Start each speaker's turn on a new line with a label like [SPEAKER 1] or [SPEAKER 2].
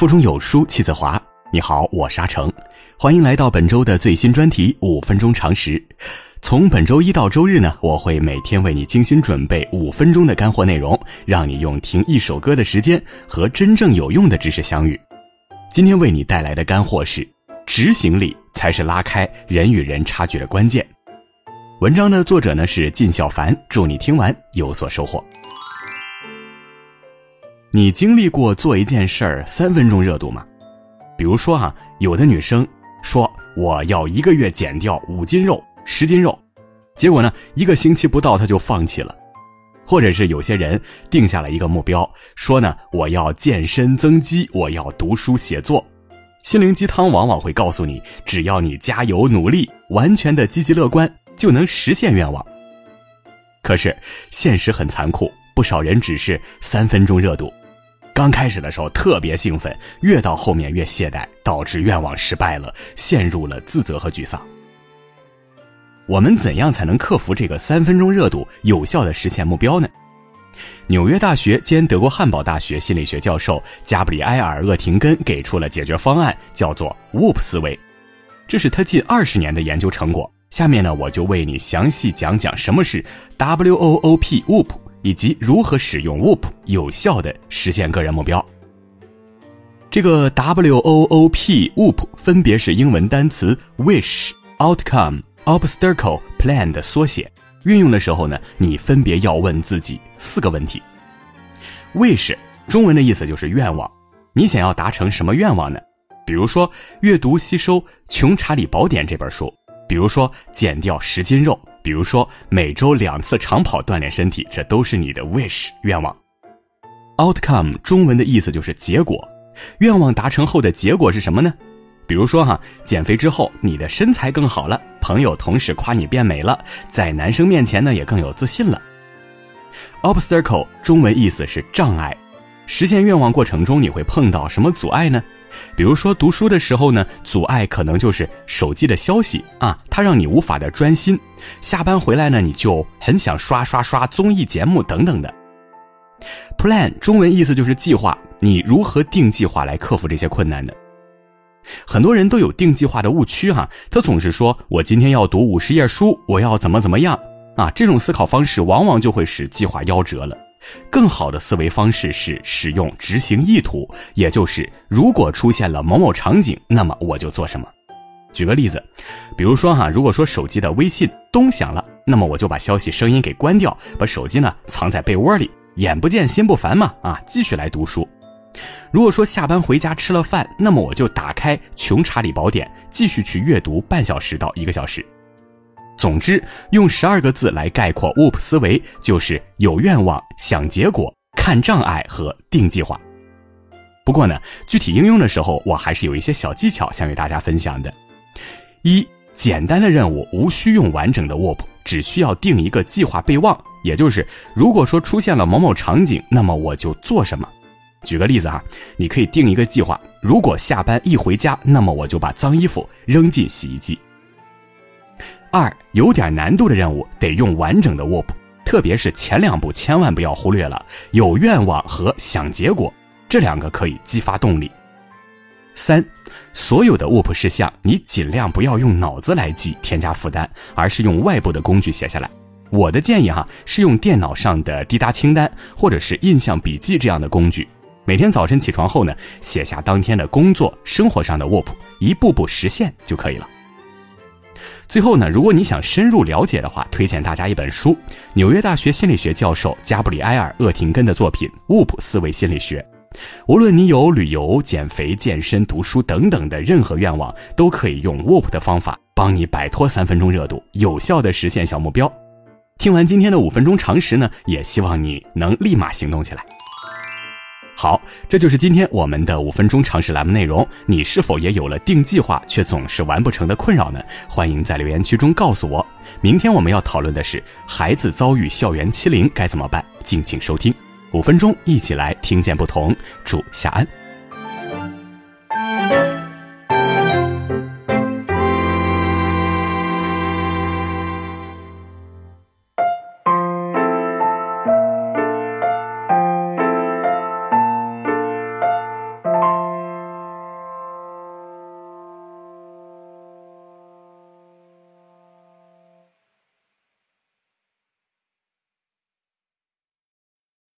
[SPEAKER 1] 腹中有书气自华。你好，我沙成，欢迎来到本周的最新专题五分钟常识。从本周一到周日呢，我会每天为你精心准备五分钟的干货内容，让你用听一首歌的时间和真正有用的知识相遇。今天为你带来的干货是：执行力才是拉开人与人差距的关键。文章的作者呢是靳小凡，祝你听完有所收获。你经历过做一件事儿三分钟热度吗？比如说啊，有的女生说我要一个月减掉五斤肉、十斤肉，结果呢，一个星期不到她就放弃了；或者是有些人定下了一个目标，说呢我要健身增肌，我要读书写作，心灵鸡汤往往会告诉你，只要你加油努力，完全的积极乐观，就能实现愿望。可是现实很残酷，不少人只是三分钟热度。刚开始的时候特别兴奋，越到后面越懈怠，导致愿望失败了，陷入了自责和沮丧。我们怎样才能克服这个三分钟热度，有效的实现目标呢？纽约大学兼德国汉堡大学心理学教授加布里埃尔·厄廷根给出了解决方案，叫做 WOOP 思维，这是他近二十年的研究成果。下面呢，我就为你详细讲讲什么是 WOOP WOOP。以及如何使用 WOOP 有效的实现个人目标。这个 WOOP WOOP 分别是英文单词 Wish、Outcome、Obstacle、Plan 的缩写。运用的时候呢，你分别要问自己四个问题：Wish 中文的意思就是愿望，你想要达成什么愿望呢？比如说阅读吸收《穷查理宝典》这本书，比如说减掉十斤肉。比如说，每周两次长跑锻炼身体，这都是你的 wish 愿望。outcome 中文的意思就是结果，愿望达成后的结果是什么呢？比如说哈，减肥之后你的身材更好了，朋友同事夸你变美了，在男生面前呢也更有自信了。obstacle 中文意思是障碍，实现愿望过程中你会碰到什么阻碍呢？比如说读书的时候呢，阻碍可能就是手机的消息啊，它让你无法的专心。下班回来呢，你就很想刷刷刷综艺节目等等的。Plan 中文意思就是计划，你如何定计划来克服这些困难呢？很多人都有定计划的误区哈，他总是说我今天要读五十页书，我要怎么怎么样啊，这种思考方式往往就会使计划夭折了。更好的思维方式是使用执行意图，也就是如果出现了某某场景，那么我就做什么。举个例子，比如说哈，如果说手机的微信咚响了，那么我就把消息声音给关掉，把手机呢藏在被窝里，眼不见心不烦嘛啊，继续来读书。如果说下班回家吃了饭，那么我就打开《穷查理宝典》，继续去阅读半小时到一个小时。总之，用十二个字来概括 WOP 思维，就是有愿望、想结果、看障碍和定计划。不过呢，具体应用的时候，我还是有一些小技巧想与大家分享的。一、简单的任务无需用完整的 WOOP，只需要定一个计划备忘，也就是如果说出现了某某场景，那么我就做什么。举个例子啊，你可以定一个计划：如果下班一回家，那么我就把脏衣服扔进洗衣机。二有点难度的任务得用完整的 WOP，特别是前两步千万不要忽略了，有愿望和想结果，这两个可以激发动力。三，所有的 WOP 事项你尽量不要用脑子来记，添加负担，而是用外部的工具写下来。我的建议哈是用电脑上的滴答清单或者是印象笔记这样的工具，每天早晨起床后呢，写下当天的工作、生活上的 WOP，一步步实现就可以了。最后呢，如果你想深入了解的话，推荐大家一本书，纽约大学心理学教授加布里埃尔·厄廷根的作品《沃普思维心理学》。无论你有旅游、减肥、健身、读书等等的任何愿望，都可以用 WOP 的方法帮你摆脱三分钟热度，有效的实现小目标。听完今天的五分钟常识呢，也希望你能立马行动起来。好，这就是今天我们的五分钟常识栏目内容。你是否也有了定计划却总是完不成的困扰呢？欢迎在留言区中告诉我。明天我们要讨论的是孩子遭遇校园欺凌该怎么办，敬请收听。五分钟一起来听见不同，祝夏安。